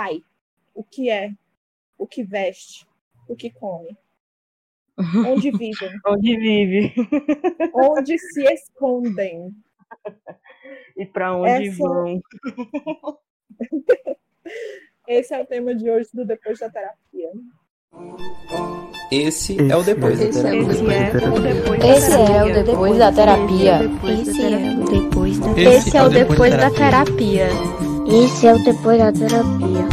pai, o que é, o que veste, o que come, onde vivem, onde vive, onde se escondem e para onde Essa... vão. Esse é o tema de hoje do Depois da Terapia. Esse é o Depois da Terapia. Esse é o Depois da Terapia. Esse é o Depois da Terapia. Esse é o Depois da Terapia. Esse é o Depois da Terapia.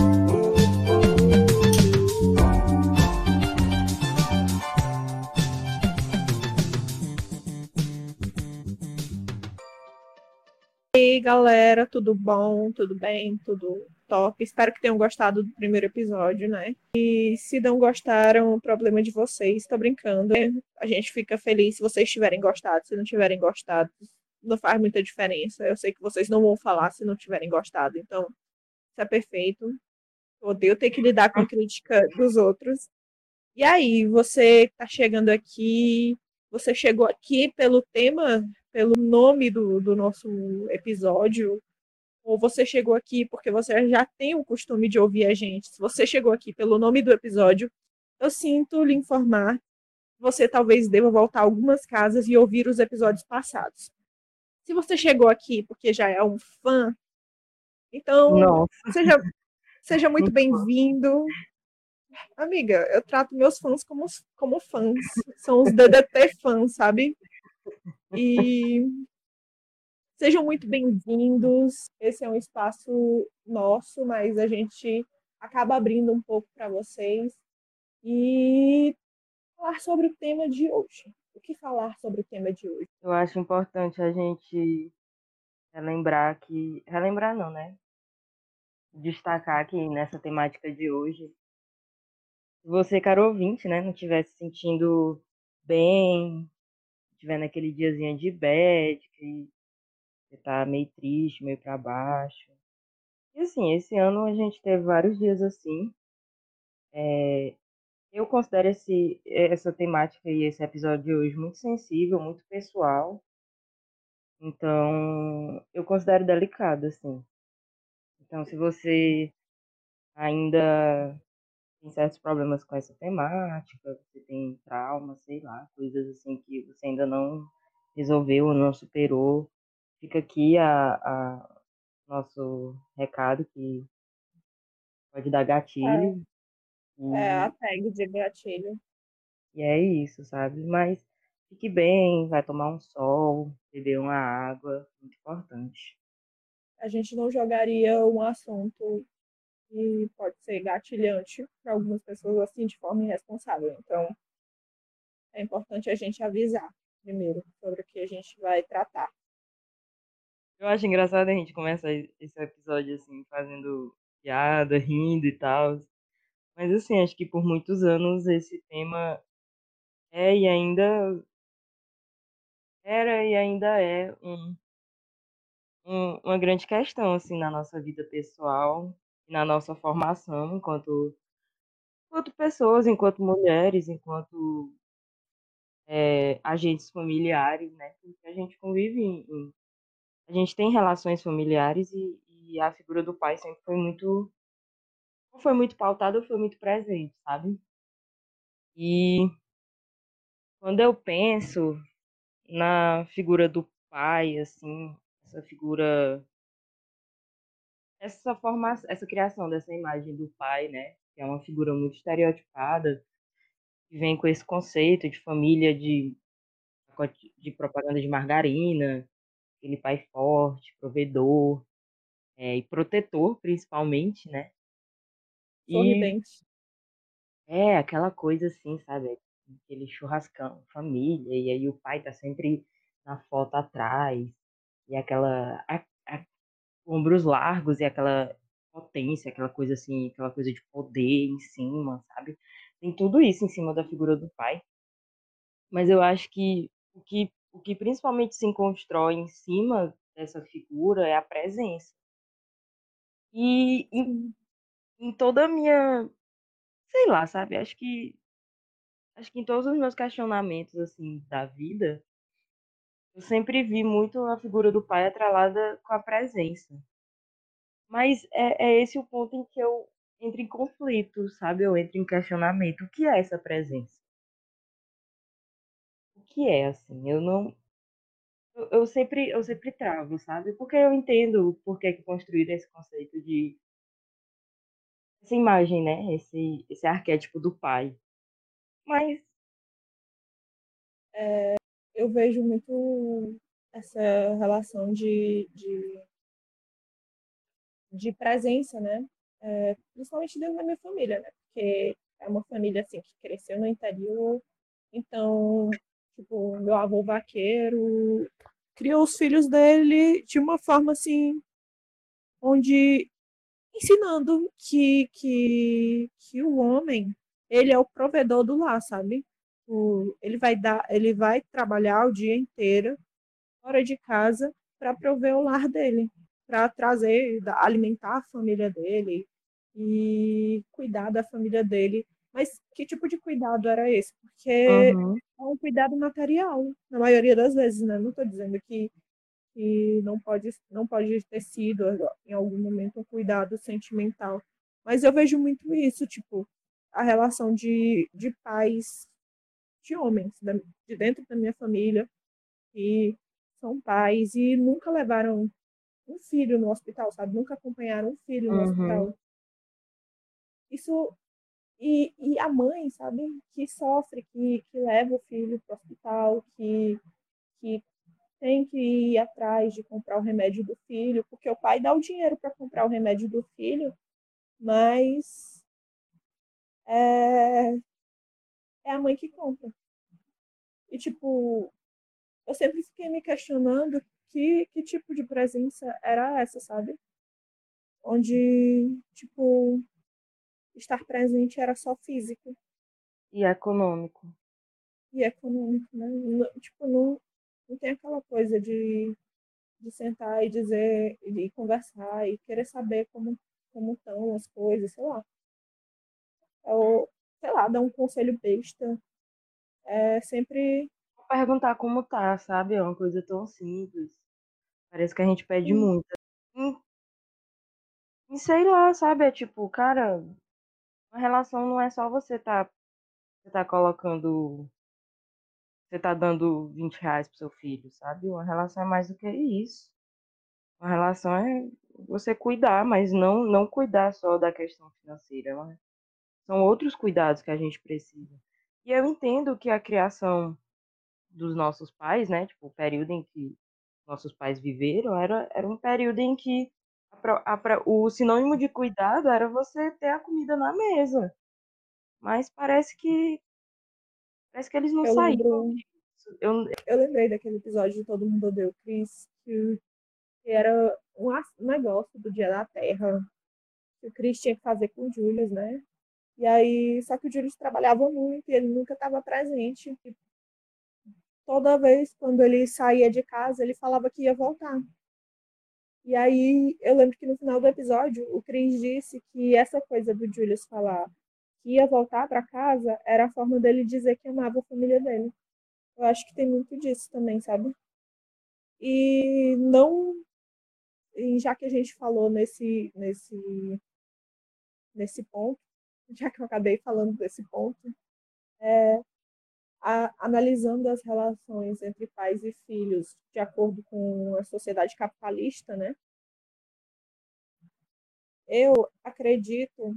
E aí, galera, tudo bom? Tudo bem? Tudo top? Espero que tenham gostado do primeiro episódio, né? E se não gostaram, o problema é de vocês, tô brincando. A gente fica feliz se vocês tiverem gostado. Se não tiverem gostado, não faz muita diferença. Eu sei que vocês não vão falar se não tiverem gostado, então isso é perfeito. Eu odeio ter que lidar com a crítica dos outros. E aí, você tá chegando aqui, você chegou aqui pelo tema pelo nome do, do nosso episódio, ou você chegou aqui porque você já tem o costume de ouvir a gente. Se você chegou aqui pelo nome do episódio, eu sinto lhe informar você talvez deva voltar algumas casas e ouvir os episódios passados. Se você chegou aqui porque já é um fã, então Nossa. seja, seja muito bem-vindo. Amiga, eu trato meus fãs como, como fãs. São os DDT fãs, sabe? E sejam muito bem-vindos. Esse é um espaço nosso, mas a gente acaba abrindo um pouco para vocês e falar sobre o tema de hoje. O que falar sobre o tema de hoje? Eu acho importante a gente relembrar que. Relembrar não, né? Destacar que nessa temática de hoje, se você, caro ouvinte, né, não estiver se sentindo bem, tiver naquele diazinho de bad, que você tá meio triste, meio para baixo. E assim, esse ano a gente teve vários dias assim. É, eu considero esse, essa temática e esse episódio de hoje muito sensível, muito pessoal. Então, eu considero delicado, assim. Então, se você ainda tem certos problemas com essa temática, você tem trauma, sei lá, coisas assim que você ainda não resolveu ou não superou. Fica aqui a, a nosso recado que pode dar gatilho. É, e... é a tag de gatilho. E é isso, sabe? Mas fique bem, vai tomar um sol, beber uma água, muito importante. A gente não jogaria um assunto e pode ser gatilhante para algumas pessoas assim de forma irresponsável. Então, é importante a gente avisar primeiro sobre o que a gente vai tratar. Eu acho engraçado a gente começar esse episódio assim, fazendo piada, rindo e tal. Mas assim, acho que por muitos anos esse tema é e ainda era e ainda é um, um, uma grande questão assim na nossa vida pessoal na nossa formação enquanto, enquanto pessoas, enquanto mulheres, enquanto é, agentes familiares, né? Porque a gente convive em, em, a gente tem relações familiares e, e, a figura do pai sempre foi muito foi muito pautada, foi muito presente, sabe? E quando eu penso na figura do pai, assim, essa figura essa formação, essa criação dessa imagem do pai, né, que é uma figura muito estereotipada, que vem com esse conceito de família de de propaganda de margarina, aquele pai forte, provedor é, e protetor, principalmente, né? Sorridente. E é aquela coisa assim, sabe? Aquele churrascão, família, e aí o pai tá sempre na foto atrás, e aquela a, a, ombros largos e aquela potência, aquela coisa assim, aquela coisa de poder em cima, sabe? Tem tudo isso em cima da figura do pai. Mas eu acho que o que, o que principalmente se constrói em cima dessa figura é a presença. E em, em toda a minha. Sei lá, sabe? Acho que. Acho que em todos os meus questionamentos, assim, da vida, eu sempre vi muito a figura do pai atrelada com a presença. Mas é, é esse o ponto em que eu entra em conflito, sabe? Eu entro em questionamento. O que é essa presença? O que é, assim? Eu não. Eu, eu sempre, eu sempre travo, sabe? Porque eu entendo por que, que construíram esse conceito de. Essa imagem, né? Esse, esse arquétipo do pai. Mas. É, eu vejo muito essa relação de, de, de presença, né? É, principalmente dentro da minha família, né? Porque é uma família assim que cresceu no interior, então, tipo, meu avô vaqueiro criou os filhos dele de uma forma assim, onde ensinando que que que o homem ele é o provedor do lar, sabe? O, ele vai dar, ele vai trabalhar o dia inteiro fora de casa para prover o lar dele, para trazer, alimentar a família dele e cuidar da família dele. Mas que tipo de cuidado era esse? Porque uhum. é um cuidado material, na maioria das vezes, né? Não estou dizendo que, que não, pode, não pode ter sido, em algum momento, um cuidado sentimental. Mas eu vejo muito isso, tipo, a relação de, de pais, de homens, de dentro da minha família, e são pais e nunca levaram um filho no hospital, sabe? Nunca acompanharam um filho no uhum. hospital. Isso. E, e a mãe, sabe? Que sofre, que, que leva o filho para o hospital, que, que tem que ir atrás de comprar o remédio do filho, porque o pai dá o dinheiro para comprar o remédio do filho, mas é, é a mãe que compra. E, tipo, eu sempre fiquei me questionando que, que tipo de presença era essa, sabe? Onde, tipo, estar presente era só físico. E econômico. E econômico, né? Tipo, não, não tem aquela coisa de, de sentar e dizer, e conversar e querer saber como como estão as coisas, sei lá. Ou, sei lá, dar um conselho besta. É sempre perguntar como tá, sabe? É uma coisa tão simples. Parece que a gente pede hum. muito. E, e, sei lá, sabe? É tipo, cara, uma relação não é só você tá, você tá colocando. Você tá dando 20 reais pro seu filho, sabe? Uma relação é mais do que isso. Uma relação é você cuidar, mas não, não cuidar só da questão financeira. Mas são outros cuidados que a gente precisa. E eu entendo que a criação dos nossos pais, né? Tipo, o período em que nossos pais viveram era, era um período em que a, a, o sinônimo de cuidado era você ter a comida na mesa. Mas parece que parece que eles não eu saíram. Eu... eu lembrei daquele episódio de Todo Mundo Odeia o Chris, que, era um negócio do Dia da Terra, que o Chris tinha que fazer com o Julius, né? E aí, só que o Julius trabalhava muito e ele nunca estava presente toda vez quando ele saía de casa, ele falava que ia voltar. E aí eu lembro que no final do episódio, o Chris disse que essa coisa do Julius falar ia voltar para casa era a forma dele dizer que amava a família dele. Eu acho que tem muito disso também, sabe? E não e já que a gente falou nesse nesse nesse ponto, já que eu acabei falando desse ponto, é, a, analisando as relações entre pais e filhos de acordo com a sociedade capitalista, né? Eu acredito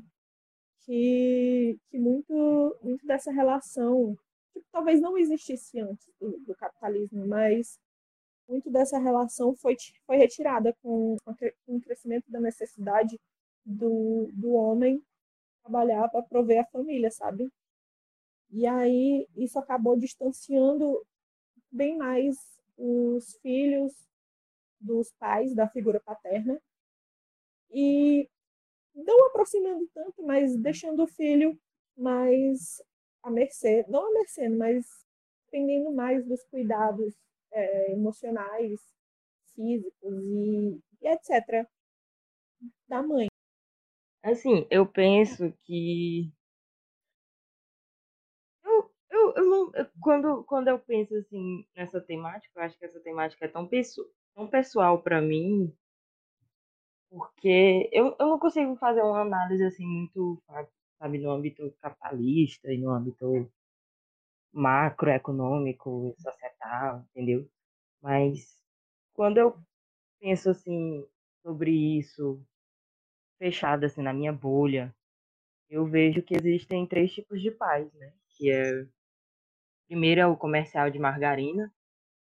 que, que muito, muito dessa relação, tipo, talvez não existisse antes do, do, capitalismo, mas muito dessa relação foi, foi retirada com, com o crescimento da necessidade do, do homem trabalhar para prover a família, sabe? E aí isso acabou distanciando bem mais os filhos dos pais da figura paterna e não aproximando tanto, mas deixando o filho mais à mercê, não à mercê, mas dependendo mais dos cuidados é, emocionais, físicos e, e etc. da mãe. Assim, eu penso que eu, eu não, eu, quando, quando eu penso assim nessa temática, eu acho que essa temática é tão, tão pessoal para mim Porque eu, eu não consigo fazer uma análise assim muito, sabe, no âmbito capitalista e no âmbito macroeconômico, societal, entendeu? Mas quando eu penso assim sobre isso, fechado assim na minha bolha, eu vejo que existem três tipos de pais, né? Que é primeiro é o comercial de margarina,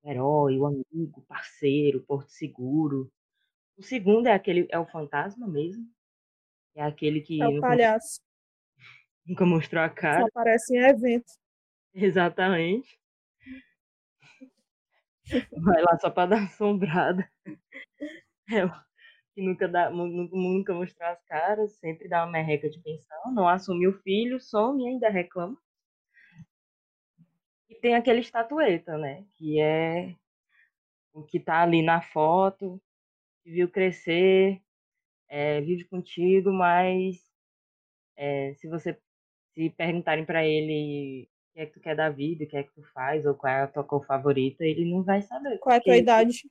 herói, o amigo, parceiro, porto seguro. O segundo é aquele é o fantasma mesmo, é aquele que É o nunca, palhaço. nunca mostrou a cara. Só aparece em evento. Exatamente. Vai lá só pra dar assombrada. É que nunca, dá, nu- nu- nunca mostrar as caras, sempre dá uma merreca de pensão, não assume o filho, some e ainda reclama. E tem aquele estatueta, né? Que é o que tá ali na foto, viu crescer, é, vive contigo, mas é, se você se perguntarem pra ele o que é que tu quer da vida, o que é que tu faz, ou qual é a tua cor favorita, ele não vai saber. Qual é a tua idade?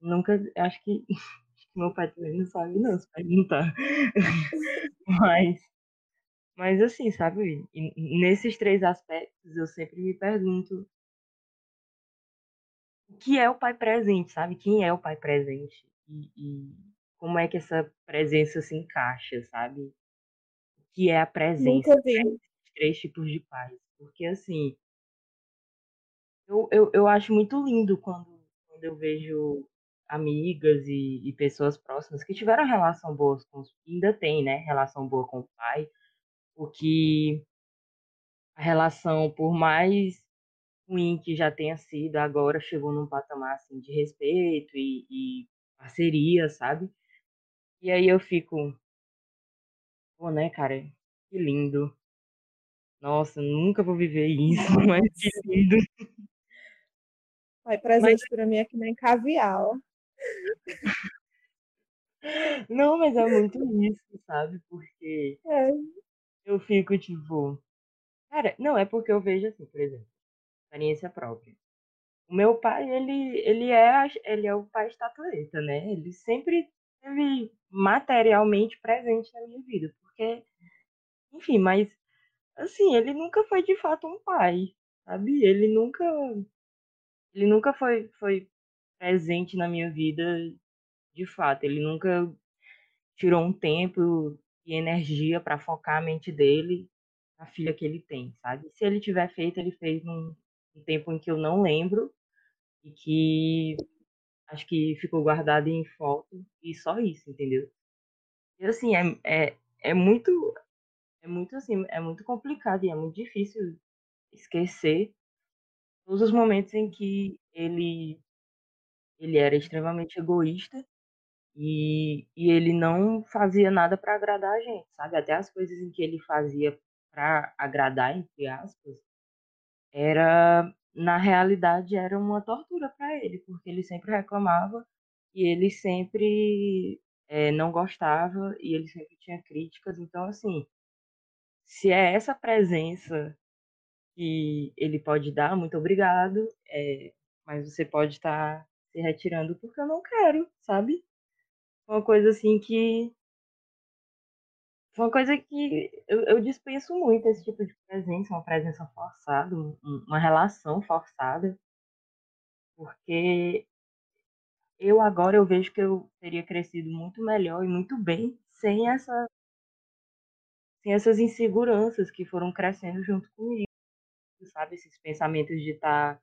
Nunca, acho que acho que meu pai também não sabe, não, se perguntar. Mas, mas assim, sabe? e- Nesses três aspectos, eu sempre me pergunto o que é o pai presente, sabe? Quem é o pai presente? E, e como é que essa presença se encaixa, sabe? O que é a presença vi. desses três tipos de pais? Porque, assim, eu, eu, eu acho muito lindo quando, quando eu vejo amigas e, e pessoas próximas que tiveram relação boa com os, ainda tem, né? Relação boa com o pai, porque a relação, por mais ruim que já tenha sido, agora chegou num patamar assim, de respeito e, e parceria, sabe? E aí eu fico, pô, né, cara, que lindo. Nossa, nunca vou viver isso, mas que lindo. Pai presente pra mim é que nem caviar, ó. Não, mas é muito isso, sabe? Porque É, eu fico tipo, cara, não é porque eu vejo assim, por exemplo, experiência própria. O meu pai, ele, ele é, ele é o pai estatueta, né? Ele sempre esteve materialmente presente na minha vida, porque, enfim, mas assim, ele nunca foi de fato um pai, sabe? Ele nunca, ele nunca foi, foi presente na minha vida de fato. Ele nunca tirou um tempo e energia para focar a mente dele na filha que ele tem, sabe? Se ele tiver feito, ele fez num, num tempo em que eu não lembro e que acho que ficou guardado em foto e só isso, entendeu? E assim, é, é, é muito, é muito assim, é muito complicado e é muito difícil esquecer todos os momentos em que ele, ele era extremamente egoísta e, e ele não fazia nada para agradar a gente, sabe? Até as coisas em que ele fazia para agradar, entre aspas, era na realidade era uma tortura para ele, porque ele sempre reclamava e ele sempre eh, não gostava e ele sempre tinha críticas. Então, assim, se é essa presença que ele pode dar, muito obrigado, eh, mas você pode estar se retirando porque eu não quero, sabe? Uma coisa assim que uma coisa que eu, eu dispenso muito esse tipo de presença, uma presença forçada, um- um- uma relação forçada, porque eu agora eu vejo que eu teria crescido muito melhor e muito bem sem essa, sem essas inseguranças que foram crescendo junto comigo, sabe? Esses pensamentos de estar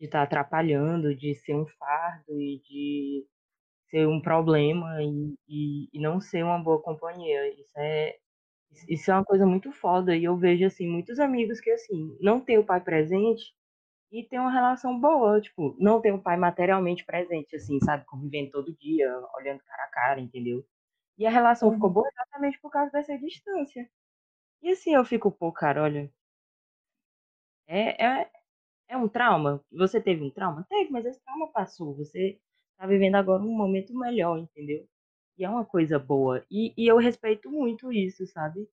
de estar atrapalhando, de ser um fardo e de ser um problema e, e, e não ser uma boa companhia. Isso é isso é uma coisa muito foda e eu vejo assim muitos amigos que assim não tem o pai presente e tem uma relação boa, tipo, não tem o pai materialmente presente assim, sabe, convivendo todo dia, olhando cara a cara, entendeu? E a relação ficou boa exatamente por causa dessa distância. E assim eu fico, pô, cara, olha, é, é, é um trauma. Você teve um trauma? Teve, mas esse trauma passou. Você tá vivendo agora um momento melhor, entendeu? E é uma coisa boa. E, e eu respeito muito isso, sabe?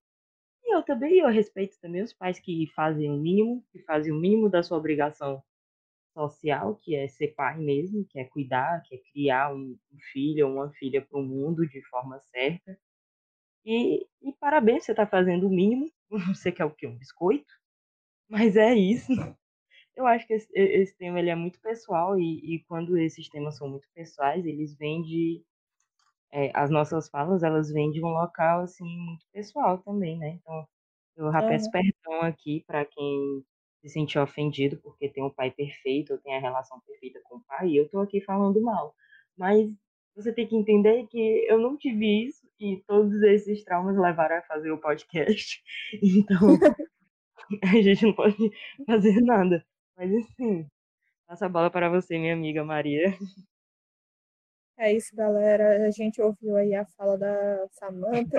E eu também eu respeito também os pais que fazem o mínimo, que fazem o mínimo da sua obrigação social, que é ser pai mesmo, que é cuidar, que é criar um filho ou uma filha para o mundo de forma certa. E, e parabéns, você está fazendo o mínimo. Você quer o quê? Um biscoito? Mas é isso. Eu acho que esse, esse tema ele é muito pessoal e, e, quando esses temas são muito pessoais, eles vêm de é, as nossas falas, elas vêm de um local assim muito pessoal também, né? Então, eu já peço perdão aqui para quem se sentiu ofendido porque tem um pai perfeito ou tem a relação perfeita com o pai, e eu tô aqui falando mal. Mas você tem que entender que eu não tive isso e todos esses traumas levaram a fazer o podcast. Então, a gente não pode fazer nada. Mas enfim, passo a bola para você, minha amiga Maria. É isso, galera. A gente ouviu aí a fala da Samantha.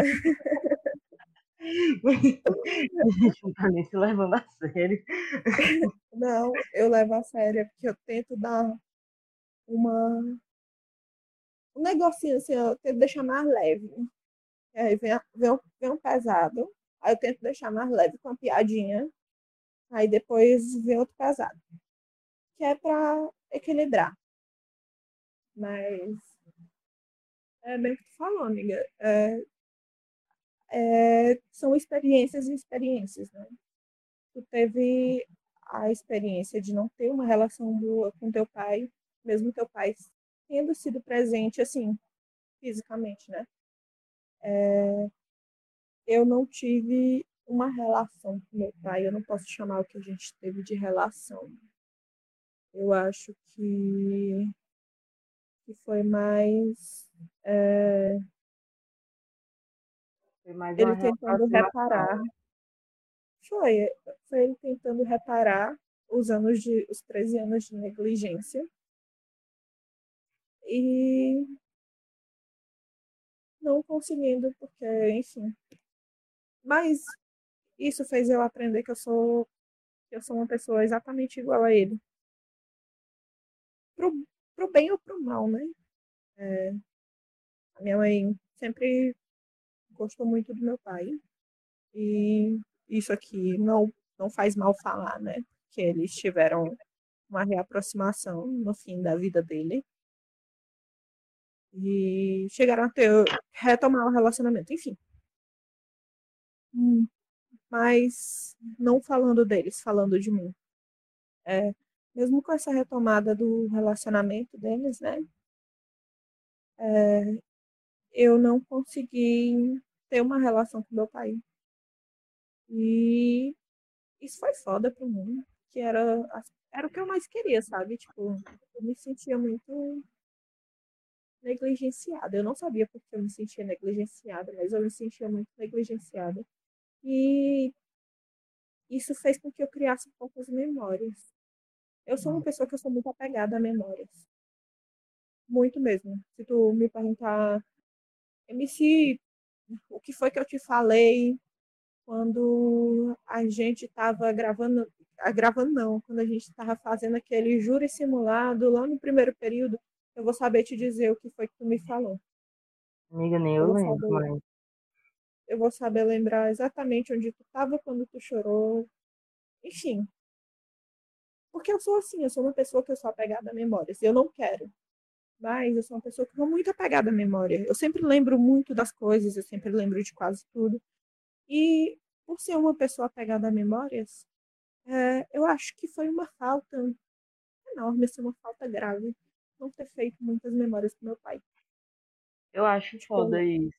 a gente não tá nem se levando a sério. Não, eu levo a sério, porque eu tento dar uma. Um negocinho assim, eu tento deixar mais leve. Aí vem, vem, vem um pesado, aí eu tento deixar mais leve com uma piadinha. Aí depois vem outro pesado. Que é pra equilibrar. Mas é bem o que tu falou, amiga. É, é, são experiências e experiências, né? Tu teve a experiência de não ter uma relação boa com teu pai, mesmo teu pai tendo sido presente, assim, fisicamente, né? É, eu não tive uma relação com meu pai, eu não posso chamar o que a gente teve de relação. Eu acho que, que foi mais. É, foi mais ele tentando reparar. Foi, foi ele tentando reparar os anos de os 13 anos de negligência. E não conseguindo, porque, enfim. Mas isso fez eu aprender que eu sou eu sou uma pessoa exatamente igual a ele. Pro, pro bem ou pro mal, né? É, a minha mãe sempre gostou muito do meu pai. E isso aqui não, não faz mal falar, né? Que eles tiveram uma reaproximação no fim da vida dele. E chegaram a ter, retomar o relacionamento, enfim. Hum, mas não falando deles, falando de mim. É, mesmo com essa retomada do relacionamento deles, né? É, eu não consegui ter uma relação com meu pai. E isso foi foda pra mim, que era, era o que eu mais queria, sabe? Tipo, eu me sentia muito negligenciada. Eu não sabia porque eu me sentia negligenciada, mas eu me sentia muito negligenciada. E isso fez com que eu criasse poucas memórias. Eu sou uma pessoa que eu sou muito apegada a memórias. Muito mesmo. Se tu me perguntar, MC, o que foi que eu te falei quando a gente estava gravando, ah, gravando não, quando a gente estava fazendo aquele júri simulado lá no primeiro período, eu vou saber te dizer o que foi que tu me falou. Amiga, nem eu, eu lembro, mas... Eu vou saber lembrar exatamente onde tu estava quando tu chorou. Enfim. Porque eu sou assim, eu sou uma pessoa que eu sou apegada a memórias. Eu não quero mas eu sou uma pessoa que sou muito apegada à memória. Eu sempre lembro muito das coisas, eu sempre lembro de quase tudo. E por ser uma pessoa apegada a memórias, é, eu acho que foi uma falta enorme, assim, uma falta grave, não ter feito muitas memórias com meu pai. Eu acho tipo, foda isso.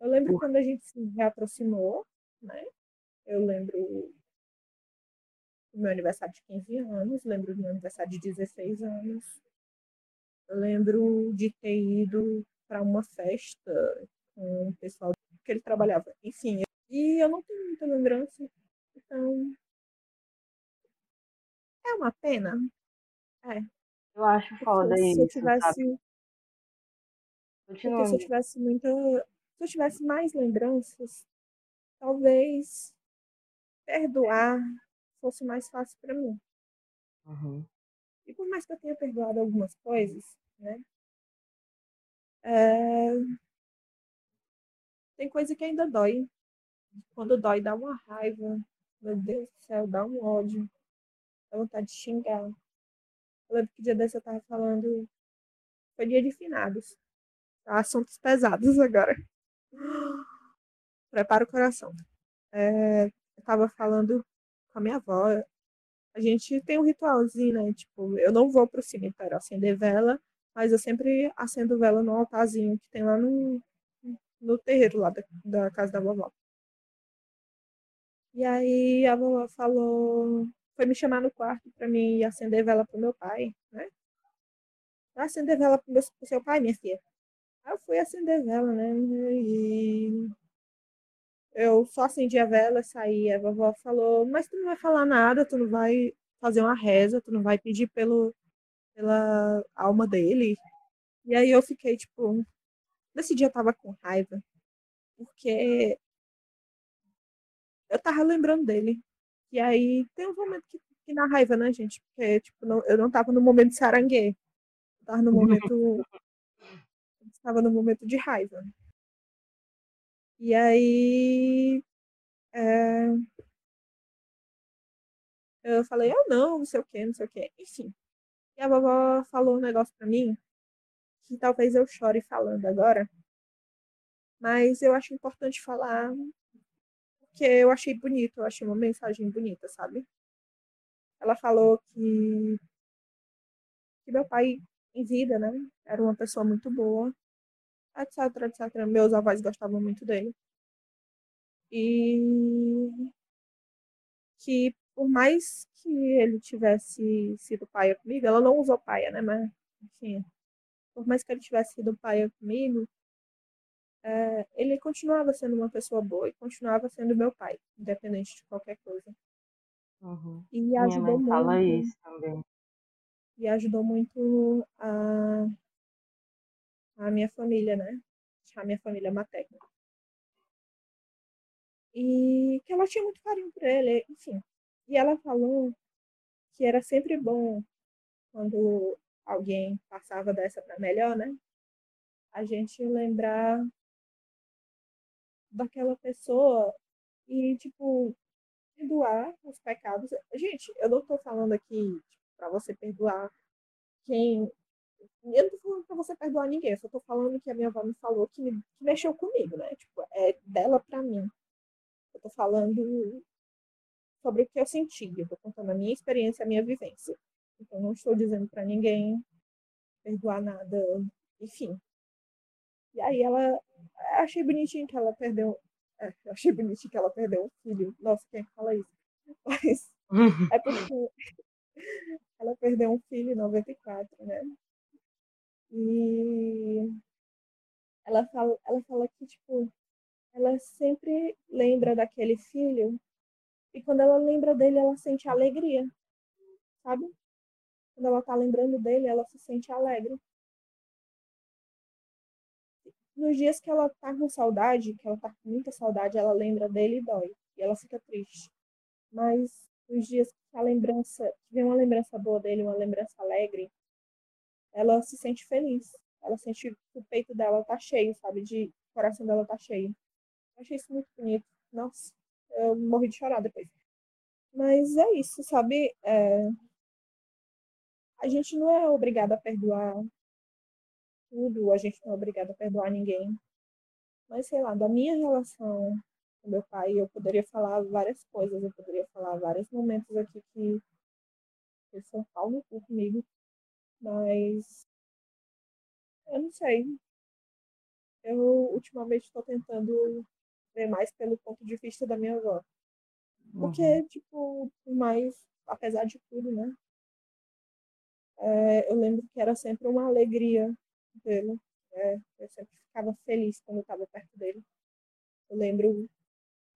Eu lembro Por... quando a gente se reaproximou, né? Eu lembro do meu aniversário de 15 anos, lembro do meu aniversário de 16 anos, eu lembro de ter ido para uma festa com o pessoal que ele trabalhava. Enfim, e eu não tenho muita lembrança. Então. É uma pena. É. Eu acho foda se isso. Eu tivesse, porque se eu tivesse muita. Se eu tivesse mais lembranças, talvez perdoar fosse mais fácil para mim. Uhum. E por mais que eu tenha perdoado algumas coisas, né? É... Tem coisa que ainda dói. Quando dói, dá uma raiva. Meu Deus do céu, dá um ódio. Dá vontade de xingar. Eu lembro que dia desse eu tava falando. Foi dia de finados. Tá? Assuntos pesados agora. Prepara o coração. É, eu tava falando com a minha avó. A gente tem um ritualzinho, né? Tipo, eu não vou pro cemitério acender vela, mas eu sempre acendo vela no altarzinho que tem lá no, no terreiro lá da, da casa da vovó. E aí a vovó falou, foi me chamar no quarto para mim acender vela pro meu pai, né? Pra acender vela pro, meu, pro seu pai, minha filha. Eu fui acender vela, né? E eu só acendi a vela, saí. A vovó falou, mas tu não vai falar nada, tu não vai fazer uma reza, tu não vai pedir pelo, pela alma dele. E aí eu fiquei, tipo, nesse dia eu tava com raiva, porque eu tava lembrando dele. E aí tem um momento que, que na raiva, né, gente? Porque, tipo, não, eu não tava no momento de sarangue. Eu tava no momento. Estava no momento de raiva. E aí. É, eu falei, eu não, não sei o que, não sei o que. Enfim. E a vovó falou um negócio pra mim que talvez eu chore falando agora. Mas eu acho importante falar porque eu achei bonito, eu achei uma mensagem bonita, sabe? Ela falou que, que meu pai, em vida, né, era uma pessoa muito boa, etc, etc. Meus avós gostavam muito dele. E que por mais que ele tivesse sido paia comigo, ela não usou paia, né, mas enfim, por mais que ele tivesse sido paia comigo, é, ele continuava sendo uma pessoa boa e continuava sendo meu pai, independente de qualquer coisa. Uhum. E Minha ajudou mãe fala muito. isso também. E ajudou muito a, a minha família, né? A minha família materna. E que ela tinha muito carinho por ele, enfim. E ela falou que era sempre bom quando alguém passava dessa para melhor, né? A gente lembrar daquela pessoa e, tipo, perdoar os pecados. Gente, eu não tô falando aqui tipo, para você perdoar quem. Eu não tô falando pra você perdoar ninguém, eu só tô falando que a minha avó me falou que, me, que mexeu comigo, né? Tipo, é dela pra mim. Eu tô falando sobre o que eu senti, eu tô contando a minha experiência, a minha vivência. Então, não estou dizendo para ninguém perdoar nada, enfim. E aí ela. Achei bonitinho que ela perdeu. É, achei bonitinho que ela perdeu um filho. Nossa, quem é fala isso? Mas é porque ela perdeu um filho em 94, né? E ela fala, ela fala que, tipo, ela sempre lembra daquele filho e quando ela lembra dele, ela sente alegria, sabe? Quando ela tá lembrando dele, ela se sente alegre nos dias que ela tá com saudade, que ela tá com muita saudade, ela lembra dele e dói. E ela fica triste. Mas nos dias que a lembrança, que vem uma lembrança boa dele, uma lembrança alegre, ela se sente feliz. Ela sente que o peito dela tá cheio, sabe? De o coração dela tá cheio. Eu achei isso muito bonito. Nossa, eu morri de chorar depois. Mas é isso, sabe? É... A gente não é obrigada a perdoar tudo, a gente não é obrigado a perdoar ninguém. Mas, sei lá, da minha relação com meu pai, eu poderia falar várias coisas, eu poderia falar vários momentos aqui que eles são pau comigo, mas eu não sei. Eu ultimamente estou tentando ver mais pelo ponto de vista da minha avó. Porque, uhum. tipo, mais, apesar de tudo, né? É, eu lembro que era sempre uma alegria dele. Né? Eu sempre ficava feliz quando eu estava perto dele. Eu lembro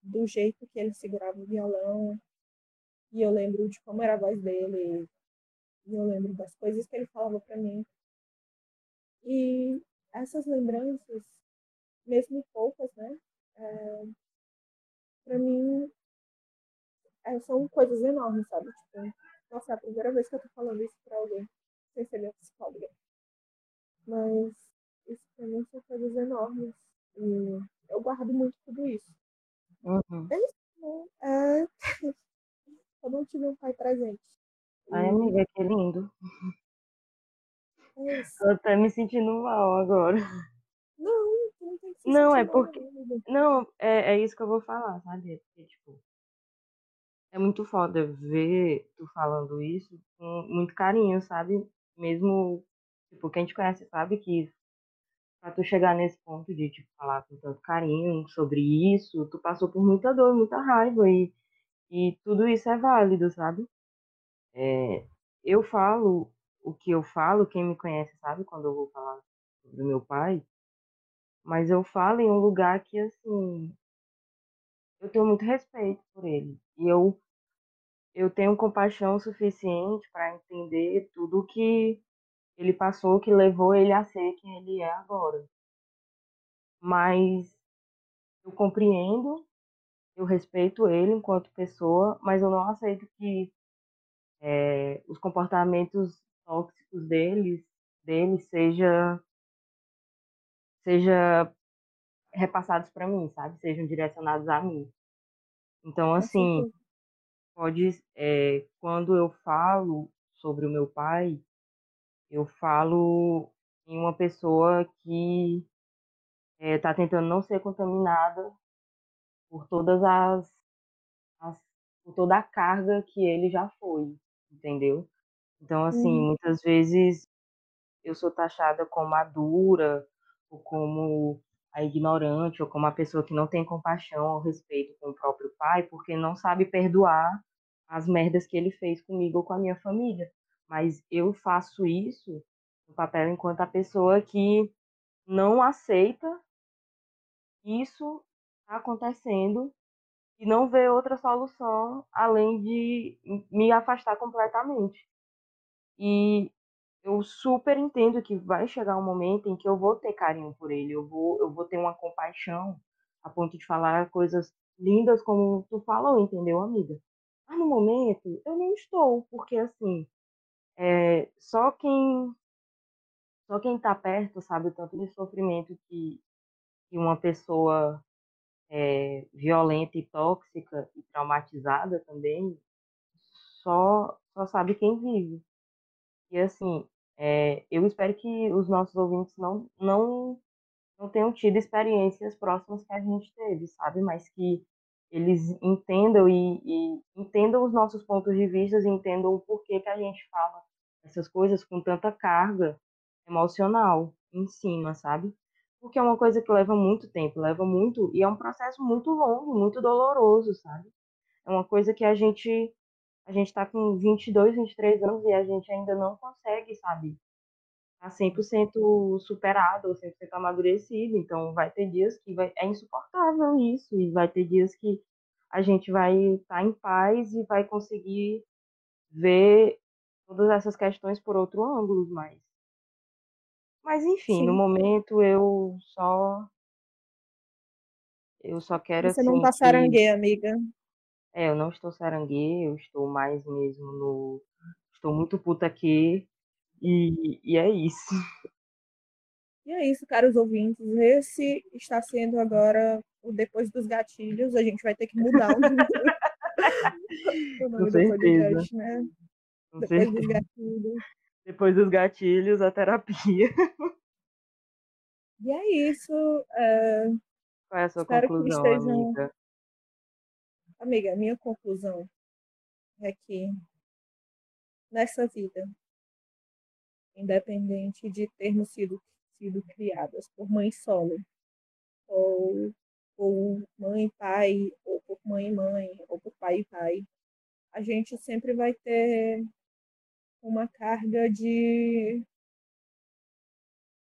do jeito que ele segurava o violão, e eu lembro de como era a voz dele, e eu lembro das coisas que ele falava para mim. E essas lembranças, mesmo poucas, né, é, para mim é, são coisas enormes, sabe? Tipo, nossa, é a primeira vez que eu tô falando isso pra alguém, sem ser minha psicóloga. Mas isso pra mim são coisas enormes. E eu guardo muito tudo isso. Uhum. É isso, né? É... eu não tive um pai presente. Ai, amiga, que lindo. É isso. Tô até me sentindo mal agora. Não, não tem que se Não, é mal, porque- amiga. Não, é, é isso que eu vou falar, sabe? É porque, tipo, é muito foda ver tu falando isso com muito carinho, sabe? Mesmo, tipo, quem te conhece sabe que pra tu chegar nesse ponto de, tipo, falar com tanto carinho sobre isso, tu passou por muita dor, muita raiva e, e tudo isso é válido, sabe? É, eu falo o que eu falo, quem me conhece sabe quando eu vou falar sobre o meu pai, mas eu falo em um lugar que, assim, eu tenho muito respeito por ele. E eu, eu tenho compaixão suficiente para entender tudo que ele passou, que levou ele a ser quem ele é agora. Mas eu compreendo, eu respeito ele enquanto pessoa, mas eu não aceito que eh, os comportamentos tóxicos deles, dele seja, seja repassados para mim, sabe? Sejam direcionados a mim. Então, assim, pode, é, quando eu falo sobre o meu pai, eu falo em uma pessoa que está tentando não ser contaminada por todas as, as- por toda a carga que ele já foi, entendeu? Então, assim, Uhum. muitas vezes eu sou taxada como a dura, ou como a ignorante, ou como a pessoa que não tem compaixão ou respeito com o próprio pai, porque não sabe perdoar as merdas que ele fez comigo ou com a minha família. Mas eu faço isso no papel enquanto a pessoa que não aceita isso tá acontecendo e não vê outra solução além de me afastar completamente. E eu super entendo que vai chegar um momento em que eu vou ter carinho por ele, eu vou, eu vou ter uma compaixão a ponto de falar coisas lindas como tu falou, entendeu, amiga? Mas no momento eu não estou, porque assim, é, só quem só quem tá perto sabe o tanto de sofrimento que, que uma pessoa é, violenta e tóxica e traumatizada também só só sabe quem vive. E assim, é, eu espero que os nossos ouvintes não, não, não tenham tido experiências próximas que a gente teve, sabe? Mas que eles entendam e, e entendam os nossos pontos de vista e entendam o porquê que a gente fala essas coisas com tanta carga emocional em cima, sabe? Porque é uma coisa que leva muito tempo, leva muito, e é um processo muito longo, muito doloroso, sabe? É uma coisa que a gente a gente tá com 22, 23 anos e a gente ainda não consegue, sabe? Tá 100% superado ou 100% amadurecido. Então, vai ter dias que vai, é insuportável isso. E vai ter dias que a gente vai estar em paz e vai conseguir ver todas essas questões por outro ângulo, mas... Mas, enfim, no Sim. momento eu só... Eu só quero, Você não assim, tá que... sarangueia, amiga. É, eu não estou saranguê, eu estou mais mesmo no. Estou muito puta aqui. E, e é isso. E é isso, caros ouvintes. Esse está sendo agora o Depois dos Gatilhos. A gente vai ter que mudar o nome, o nome Com do certeza. podcast, né? Com Depois dos certeza. Gatilhos. Depois dos gatilhos, a terapia. E é isso. é, Qual é a sua Espero que conclusão, estejam- amiga? Amiga, a minha conclusão é que nessa vida, independente de termos sido, sido criadas por mãe solo, ou por mãe e pai, ou por mãe e mãe, ou por pai e pai, a gente sempre vai ter uma carga de,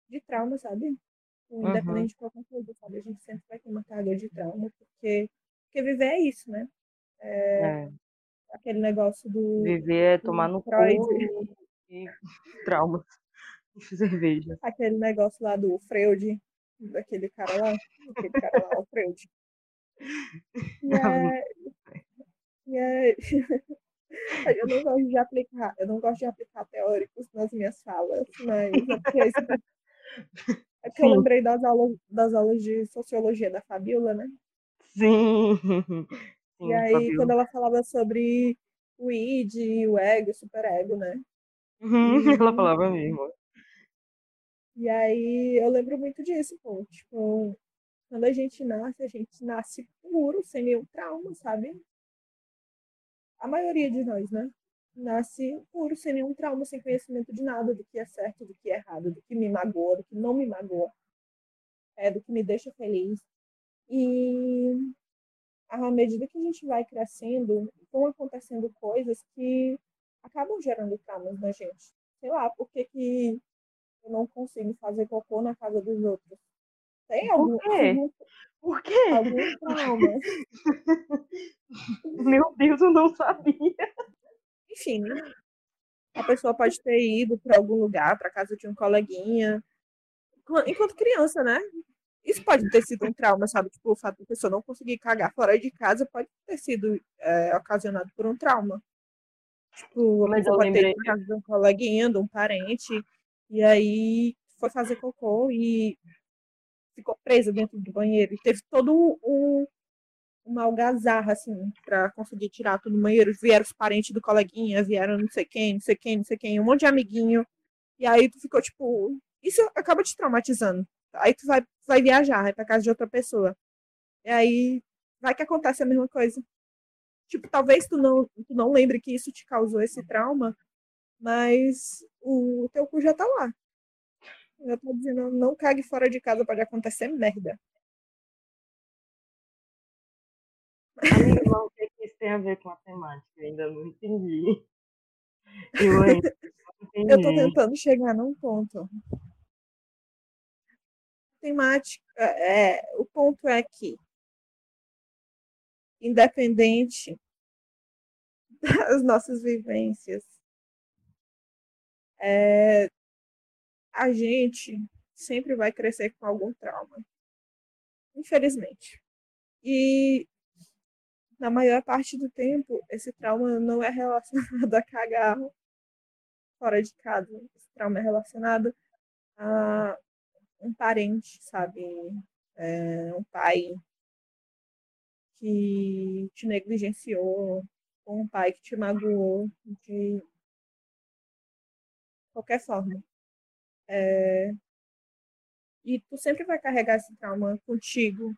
de trauma, sabe? Uhum. Independente de qualquer coisa, sabe? A gente sempre vai ter uma carga de trauma, porque, porque viver é isso, né? É, Aquele negócio do, viver é tomar no cu Freud. e, e. E cerveja. aquele negócio lá do Freud, daquele cara lá, aquele cara lá, o Freud. E é, e é, eu não gosto de aplicar, eu não gosto de aplicar teóricos nas minhas falas, mas é é isso- é porque eu lembrei das aulas, das aulas de sociologia da Fabiola, né? Sim. Sim, E aí, Fabiola. quando ela falava sobre o id, o ego, o superego, né? Uhum, E- Ela falava mesmo. E aí eu lembro muito disso, pô. Tipo, quando a gente nasce, a gente nasce puro, sem nenhum trauma, sabe? A maioria de nós, né? Nasce puro, sem nenhum trauma, sem conhecimento de nada, do que é certo, do que é errado, do que me magoa, do que não me magoa, é, do que me deixa feliz. E à medida que a gente vai crescendo, vão acontecendo coisas que acabam gerando traumas na gente. Sei lá, por que, que eu não consigo fazer cocô na casa dos outros? Tem Por algum, quê? algum, Por quê? algum trauma? Meu Deus, eu não sabia. Enfim, a pessoa pode ter ido para algum lugar, para casa de um coleguinha, enquanto criança, né? Isso pode ter sido um trauma, sabe? Tipo, o fato da pessoa não conseguir cagar fora de casa pode ter sido é, ocasionado por um trauma. Tipo, Mas eu lembrei- na casa de um coleguinha, de um parente, e aí foi fazer cocô e ficou presa dentro do banheiro. E teve todo um, uma algazarra, assim, pra conseguir tirar tudo do banheiro. Vieram os parentes do coleguinha, vieram não sei quem, não sei quem, não sei quem, um monte de amiguinho. E aí tu ficou, tipo, isso acaba te traumatizando. Aí tu vai, vai viajar, vai pra casa de outra pessoa. E aí vai que acontece a mesma coisa. Tipo, talvez tu não, tu não lembre que isso te causou esse trauma, mas o teu cu já tá lá. Eu tô dizendo, não cague fora de casa, pode acontecer merda. Amiga, mas o que, é que isso tem a ver com a temática? Eu ainda não entendi. Eu ainda não Eu tô entendi. tentando chegar num ponto. Temática, é, o ponto é que, independente das nossas vivências, é, a gente sempre vai crescer com algum trauma. Infelizmente. E na maior parte do tempo, esse trauma não é relacionado a cagar fora de casa. Esse trauma é relacionado a um parente, sabe? É, um pai que te negligenciou, ou um pai que te magoou de qualquer forma. É, e tu sempre vai carregar esse trauma contigo.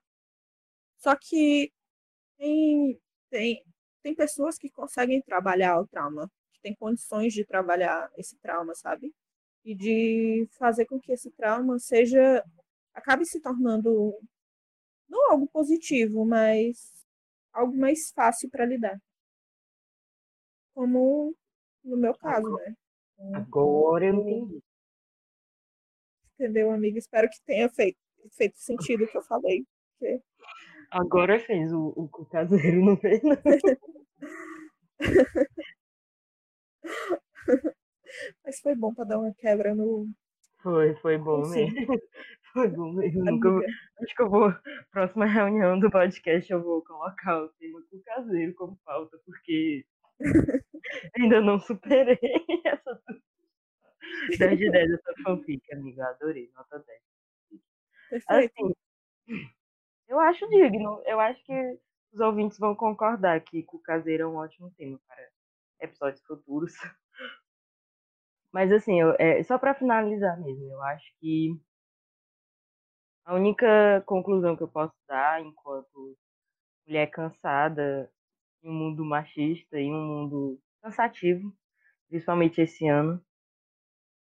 Só que tem, tem, tem pessoas que conseguem trabalhar o trauma, que têm condições de trabalhar esse trauma, sabe? E de fazer com que esse trauma seja. acabe se tornando não algo positivo, mas algo mais fácil para lidar. Como no meu caso, né? Agora eu entendi. Entendeu, amiga? Espero que tenha feito, feito sentido o que eu falei. porque Agora fez o, o, caseiro, não fez? Não. Mas foi bom para dar uma quebra no. Foi, foi bom Sim. mesmo. Foi bom mesmo. Nunca, acho que eu vou, próxima reunião do podcast, eu vou colocar o tema com o caseiro como pauta, porque ainda não superei essa 10 de 10 essa fanfic, amiga. Adorei, nota 10. Perfeito. Assim, eu acho digno. Eu acho que os ouvintes vão concordar que o caseiro é um ótimo tema para episódios futuros. Mas assim, eu- é, só para finalizar mesmo, eu acho que a única conclusão que eu posso dar enquanto mulher cansada em um mundo machista, em um mundo cansativo, principalmente esse ano,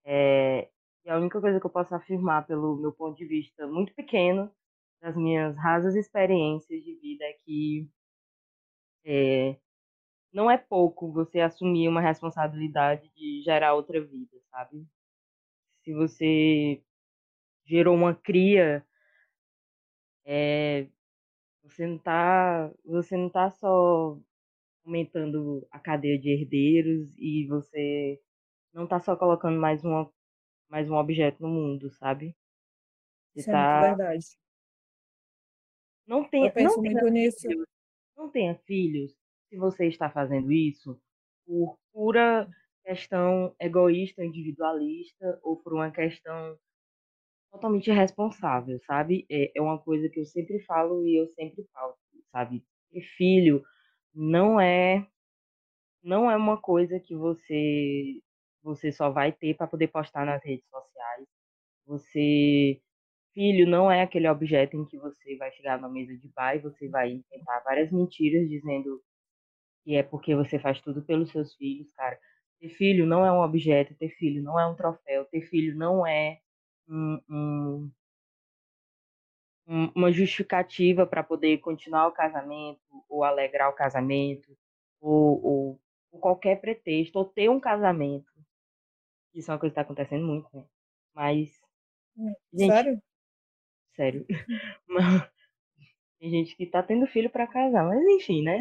é, e a única coisa que eu posso afirmar pelo meu ponto de vista muito pequeno, das minhas rasas experiências de vida, é que é, não é pouco você assumir uma responsabilidade de gerar outra vida, sabe? Se você gerou uma cria, é, você não tá, você não tá só aumentando a cadeia de herdeiros e você não tá só colocando mais uma mais um objeto no mundo, sabe? Você Isso é tá verdade. não penso não tenha nisso. filhos, não tenha filhos se você está fazendo isso por pura questão egoísta, individualista ou por uma questão totalmente irresponsável, sabe? É, é uma coisa que eu sempre falo e eu sempre falo, sabe? Ter filho não é não é uma coisa que você você só vai ter para poder postar nas redes sociais. Você filho não é aquele objeto em que você vai chegar na mesa de bar e você vai inventar várias mentiras dizendo que é porque você faz tudo pelos seus filhos, cara. Ter filho não é um objeto, ter filho não é um troféu, ter filho não é um, um, uma justificativa para poder continuar o casamento ou alegrar o casamento ou, ou, ou, qualquer pretexto ou ter um casamento. Isso é uma coisa que está acontecendo muito, né? Mas hum, gente, sério? Sério. Tem gente que tá tendo filho para casar, mas enfim, né?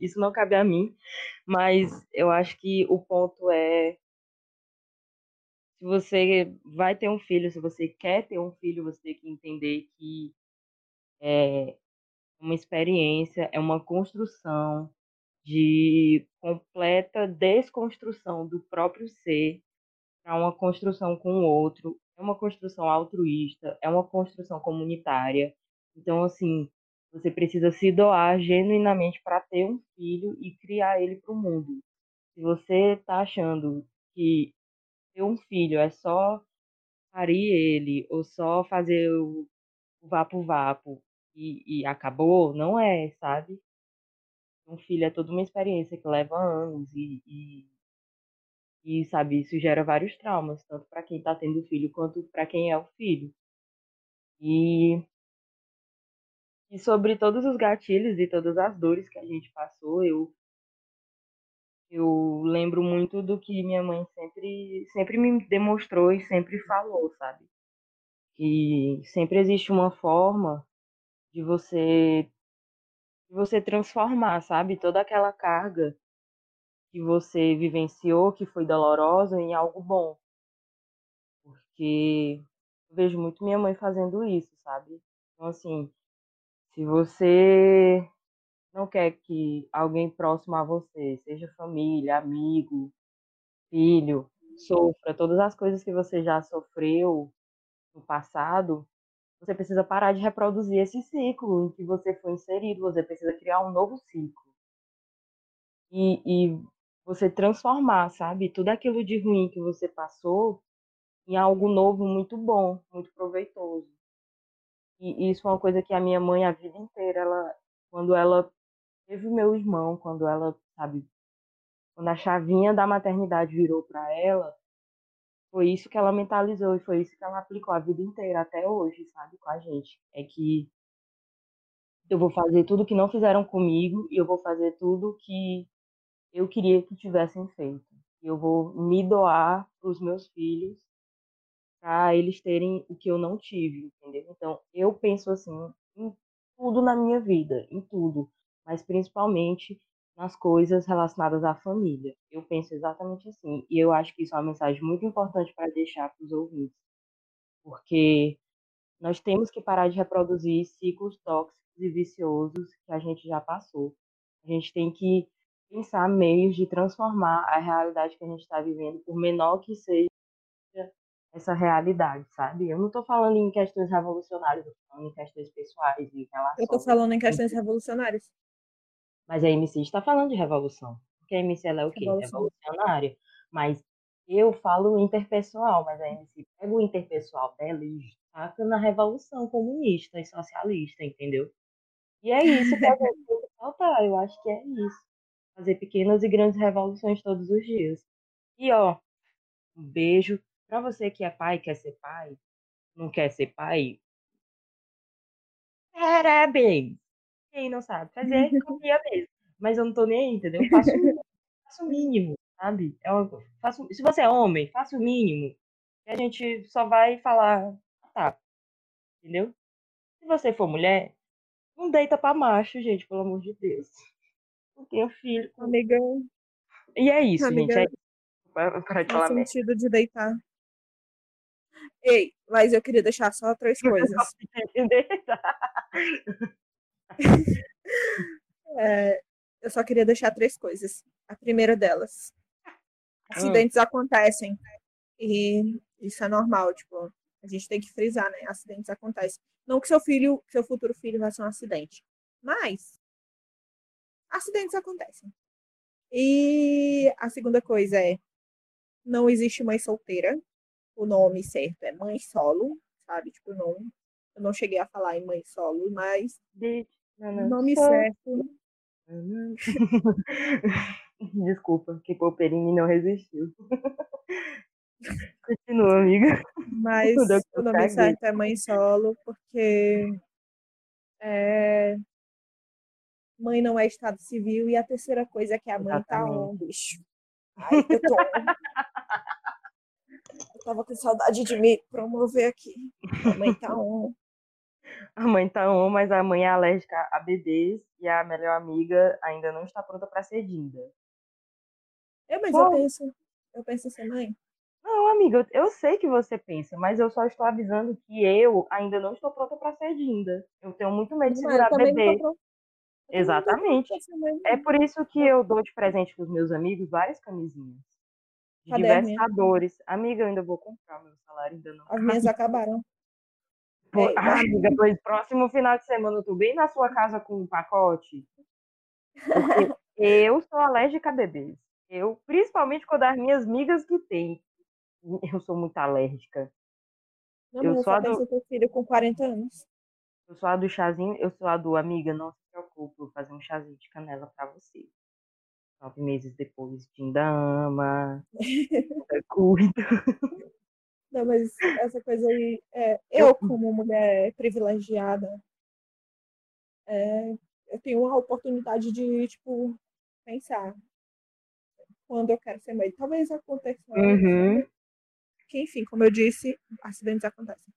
Isso não cabe a mim. Mas eu acho que o ponto é se você vai ter um filho, se você quer ter um filho, você tem que entender que é uma experiência, é uma construção de completa desconstrução do próprio ser para uma construção com o outro, é uma construção altruísta, é uma construção comunitária. Então, assim, você precisa se doar genuinamente para ter um filho e criar ele para o mundo. Se você está achando que ter um filho é só parir ele ou só fazer o vapo-vapo e, e acabou, não é, sabe? Um filho é toda uma experiência que leva anos e, e, e sabe, isso gera vários traumas, tanto para quem está tendo filho quanto para quem é o filho. E, e sobre todos os gatilhos e todas as dores que a gente passou, eu eu lembro muito do que minha mãe sempre sempre me demonstrou e sempre falou, sabe? Que sempre existe uma forma de você de você transformar, sabe, toda aquela carga que você vivenciou, que foi dolorosa, em algo bom. Porque eu vejo muito minha mãe fazendo isso, sabe? Então, assim, se você não quer que alguém próximo a você, seja família, amigo, filho, sofra todas as coisas que você já sofreu no passado, você precisa parar de reproduzir esse ciclo em que você foi inserido, você precisa criar um novo ciclo. E, e você transformar, sabe, tudo aquilo de ruim que você passou em algo novo muito bom, muito proveitoso. E isso é uma coisa que a minha mãe a vida inteira, ela, quando ela teve meu irmão, quando ela, sabe, quando a chavinha da maternidade virou para ela, foi isso que ela mentalizou e foi isso que ela aplicou a vida inteira até hoje, sabe, com a gente. É que eu vou fazer tudo que não fizeram comigo e eu vou fazer tudo que eu queria que tivessem feito. Eu vou me doar para os meus filhos para eles terem o que eu não tive, entendeu? Então, eu penso assim em tudo na minha vida, em tudo, mas principalmente nas coisas relacionadas à família. Eu penso exatamente assim. E eu acho que isso é uma mensagem muito importante para deixar para os ouvintes. Porque nós temos que parar de reproduzir ciclos tóxicos e viciosos que a gente já passou. A gente tem que pensar meios de transformar a realidade que a gente está vivendo, por menor que seja essa realidade, sabe? Eu não estou falando em questões revolucionárias, eu estou falando em questões pessoais, em relação... Eu estou falando em questões revolucionárias. Mas a MC está falando de revolução. Porque a MC ela é o quê? Revolução. Revolucionária. Mas eu falo interpessoal, mas a MC pega o interpessoal dela e taca na revolução comunista e socialista, entendeu? E é isso que a gente tem que faltar, eu acho que é isso. Fazer pequenas e grandes revoluções todos os dias. E ó, um beijo para você que é pai, quer ser pai, não quer ser pai. Parabéns! Quem não sabe fazer, copia mesmo. Mas eu não tô nem aí, entendeu? Faço, faço o mínimo, sabe? É uma, faço, se você é homem, faça o mínimo. E a gente só vai falar, tá. Entendeu? Se você for mulher, não deita pra macho, gente, pelo amor de Deus. Porque o filho. Amigão. E é isso, gente. É para de falar sentido de deitar. Ei, mas eu queria deixar só três coisas. é, eu só queria deixar três coisas. A primeira delas: acidentes hum. acontecem. E isso é normal, tipo, a gente tem que frisar, né? Acidentes acontecem. Não que seu filho, seu futuro filho vai ser um acidente. Mas acidentes acontecem. E a segunda coisa é: não existe mãe solteira. O nome certo é mãe solo, sabe? Tipo, não, eu não cheguei a falar em mãe solo, mas o nome certo. Desculpa, que Popperini não resistiu. Continua, amiga. Mas o nome certo é mãe solo, porque é, mãe não é estado civil, e a terceira coisa é que a mãe Exatamente. tá on, bicho. Ai, eu tô Eu tava com saudade de me promover aqui. A mãe tá on. A mãe tá on, mas a mãe é alérgica a bebês e a melhor amiga ainda não está pronta para ser dinda. É, mas eu penso, eu penso assim, mãe. Não, amiga, eu sei que você pensa, mas eu só estou avisando que eu ainda não estou pronta para ser dinda. Eu tenho muito medo de segurar bebê. Exatamente. É por isso que eu dou de presente para os meus amigos várias camisinhas. De diversas cores. Amiga, eu ainda vou comprar, meu salário ainda não. As minhas acabaram. Pô, é, ah, amiga, pois próximo final de semana eu tô bem na sua casa com um pacote. Porque eu sou alérgica a bebês. Eu, principalmente quando as minhas migas que tem. Eu sou muito alérgica. Não, eu a do... ter filho com 40 anos. Eu sou a do chazinho, eu sou a do amiga, não se preocupe, vou fazer um chazinho de canela para você. Nove meses depois, Dinda ama, cuida. Não, mas essa coisa aí, é, eu como mulher privilegiada, é, eu tenho a oportunidade de, tipo, pensar quando eu quero ser mãe. Talvez aconteça. Uhum. Que, enfim, como eu disse, acidentes acontecem.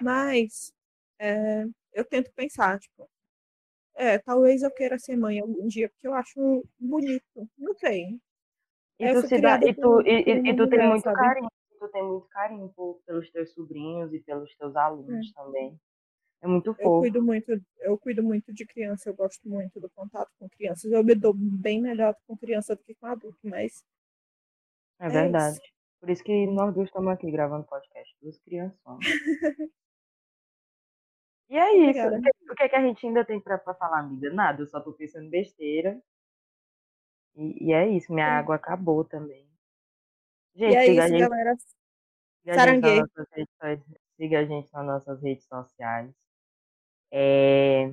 Mas é, eu tento pensar, tipo, é, talvez eu queira ser mãe algum dia, porque eu acho bonito. Não sei. E tu, se dá, e tu, e, e, e tu tem muito sabe? carinho, tu tem muito carinho por, pelos teus sobrinhos e pelos teus alunos é. também. É muito fofo. Eu cuido muito, eu cuido muito de criança, eu gosto muito do contato com crianças. Eu me dou bem melhor com criança do que com adulto, mas. É, é verdade. Isso. Por isso que nós dois estamos aqui gravando podcast, duas crianças. E é isso. O que, o que, é que a gente ainda tem pra, pra falar, amiga? Nada, eu só tô pensando besteira. E, e é isso, minha água acabou também. Gente, e é isso, a gente, galera. Siga a, gente nas redes, siga a gente nas nossas redes sociais. É...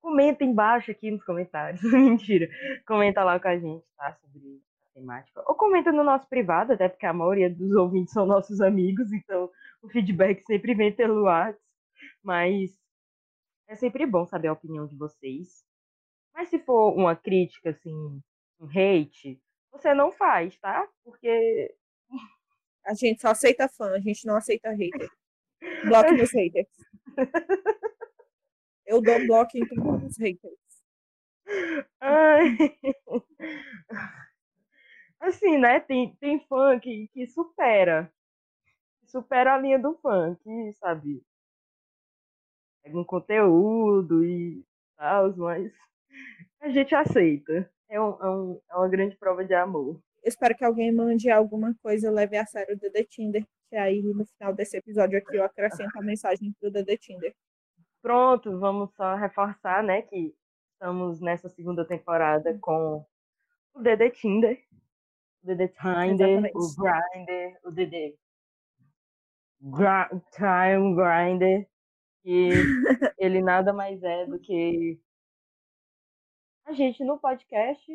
Comenta embaixo aqui nos comentários. Mentira. Comenta lá com a gente, tá? Sobre a temática. Ou comenta no nosso privado, até porque a maioria dos ouvintes são nossos amigos, então o feedback sempre vem pelo WhatsApp. Mas é sempre bom saber a opinião de vocês. Mas se for uma crítica, assim, um hate, você não faz, tá? Porque. A gente só aceita fã, a gente não aceita hater. Bloque meus haters. Eu dou bloco em todos os haters. Ai. Assim, né? Tem, tem fã que, que supera. Supera a linha do fã, que, sabe? Pega um conteúdo e tal, mas a gente aceita. É, um, é, um, é uma grande prova de amor. Espero que alguém mande alguma coisa, leve a sério o DD Tinder, que aí no final desse episódio aqui eu acrescento a mensagem pro DD Tinder. Pronto, vamos só reforçar, né, que estamos nessa segunda temporada com o DD Tinder, o DD Tinder, o Grindr, o DD Time Grinder, que ele nada mais é do que a gente no podcast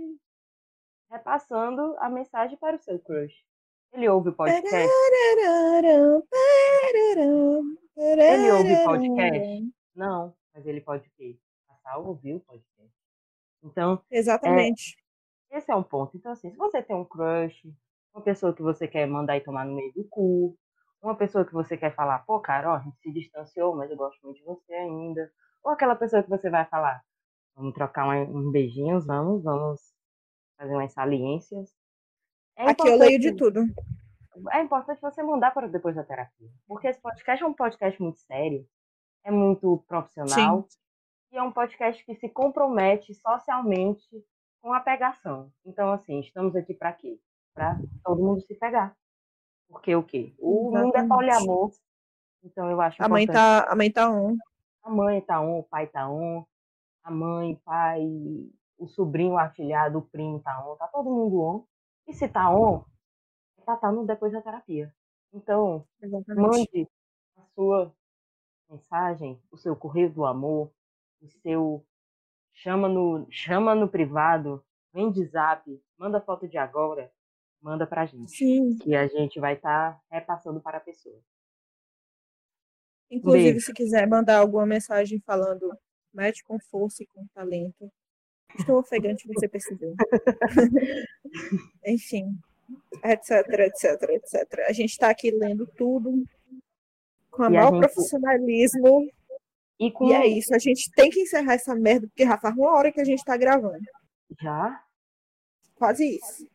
repassando a mensagem para o seu crush. Ele ouve o podcast? Ele ouve o podcast? Não, mas ele pode o quê? Passar a ouvir o podcast. Então, exatamente. É, esse é um ponto. Então, assim, se você tem um crush, uma pessoa que você quer mandar e tomar no meio do cu, uma pessoa que você quer falar, pô, cara, ó, a gente se distanciou, mas eu gosto muito de você ainda. Ou aquela pessoa que você vai falar, vamos trocar um, um beijinhos, vamos, vamos fazer umas saliências. É Aqui eu leio de tudo. É importante você mandar para depois da terapia. Porque esse podcast é um podcast muito sério, é muito profissional. Sim. E é um podcast que se compromete socialmente com a pegação. Então, assim, estamos aqui para quê? Para todo mundo se pegar. Porque o quê? O Exatamente. mundo é poliamor. Então eu acho a mãe tá A mãe tá on. A mãe tá on, o pai tá on. A mãe, pai, o sobrinho, o afilhado, o primo tá on, tá todo mundo on. E se tá on, tá, tá no depois da terapia. Então, Exatamente. mande a sua mensagem, o seu correio do amor, o seu chama no, chama no privado, vem de zap, manda foto de agora, manda pra gente. Sim. Que a gente vai estar tá repassando para a pessoa. Inclusive, Beijo. se quiser mandar alguma mensagem falando mete com força e com talento. Estou ofegante, você percebeu. Enfim, etc, etc, etc. A gente está aqui lendo tudo com a E a maior gente- profissionalismo. E com E é isso, a gente tem que encerrar essa merda, porque já faz uma hora que a gente tá gravando. já, Quase isso.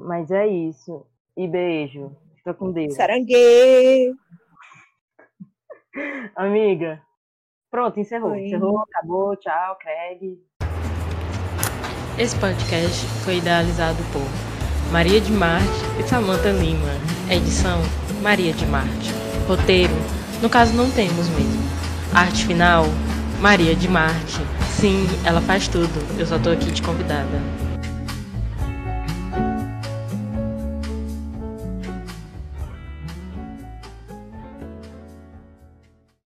Mas é isso. E beijo. Fica com Deus. Sarangue! Amiga. Pronto, encerrou. Oi. Encerrou, acabou. Tchau, Craig. Esse podcast foi idealizado por Maria de Marte e Samantha Lima. Edição Maria de Marte. Roteiro, no caso não temos mesmo. Arte final, Maria de Marte. Sim, ela faz tudo. Eu só tô aqui de convidada.